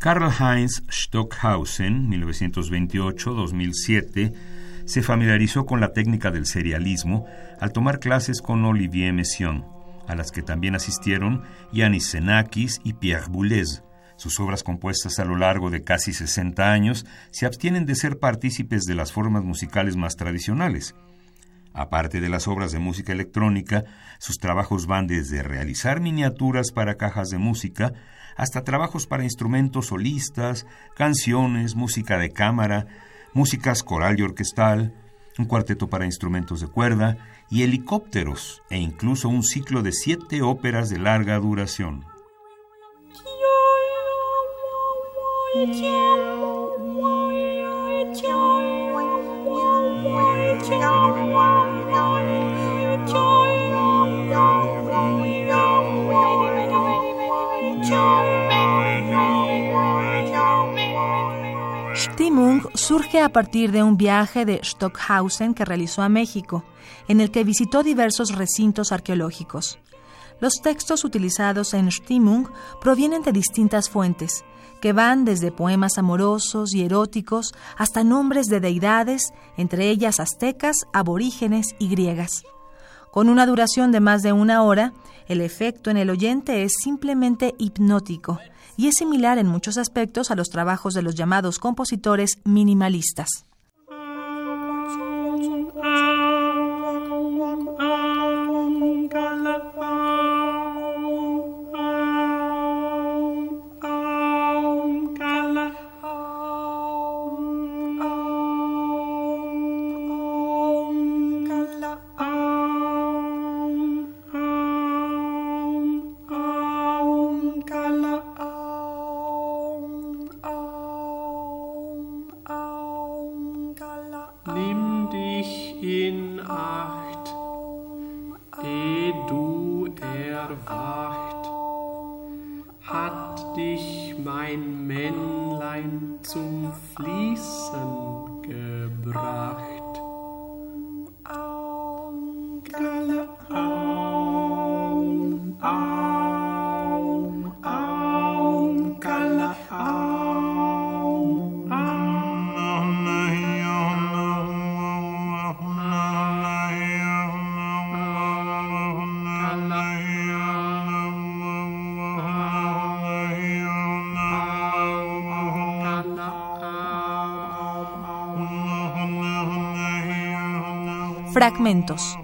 Karl-Heinz Stockhausen, 1928-2007, se familiarizó con la técnica del serialismo al tomar clases con Olivier Messiaen, a las que también asistieron Yanis Xenakis y Pierre Boulez. Sus obras compuestas a lo largo de casi 60 años se abstienen de ser partícipes de las formas musicales más tradicionales. Aparte de las obras de música electrónica, sus trabajos van desde realizar miniaturas para cajas de música hasta trabajos para instrumentos solistas, canciones, música de cámara, músicas coral y orquestal, un cuarteto para instrumentos de cuerda y helicópteros e incluso un ciclo de siete óperas de larga duración. Stimmung surge a partir de un viaje de Stockhausen que realizó a México, en el que visitó diversos recintos arqueológicos. Los textos utilizados en Stimmung provienen de distintas fuentes, que van desde poemas amorosos y eróticos hasta nombres de deidades, entre ellas aztecas, aborígenes y griegas. Con una duración de más de una hora, el efecto en el oyente es simplemente hipnótico y es similar en muchos aspectos a los trabajos de los llamados compositores minimalistas. Hat dich mein Männlein zum Fließen gebracht. Fragmentos.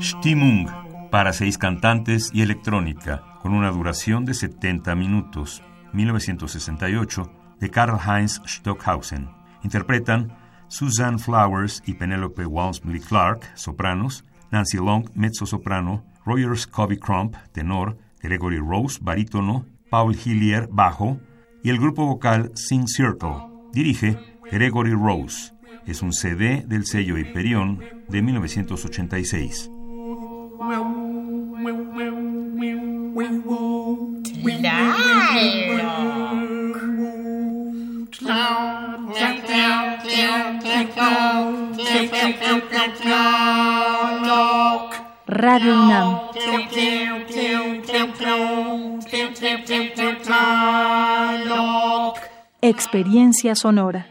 Stimmung, para seis cantantes y electrónica, con una duración de 70 minutos, 1968, de Karl-Heinz Stockhausen. Interpretan Susan Flowers y Penelope Walmsley Clark, sopranos, Nancy Long, mezzo-soprano, Roger Scobie Crump, tenor, Gregory Rose, barítono, Paul Hillier, bajo, y el grupo vocal Sing Circle. Dirige Gregory Rose. Es un CD del sello Hyperion de 1986. Radio UNAM. Experiencia sonora.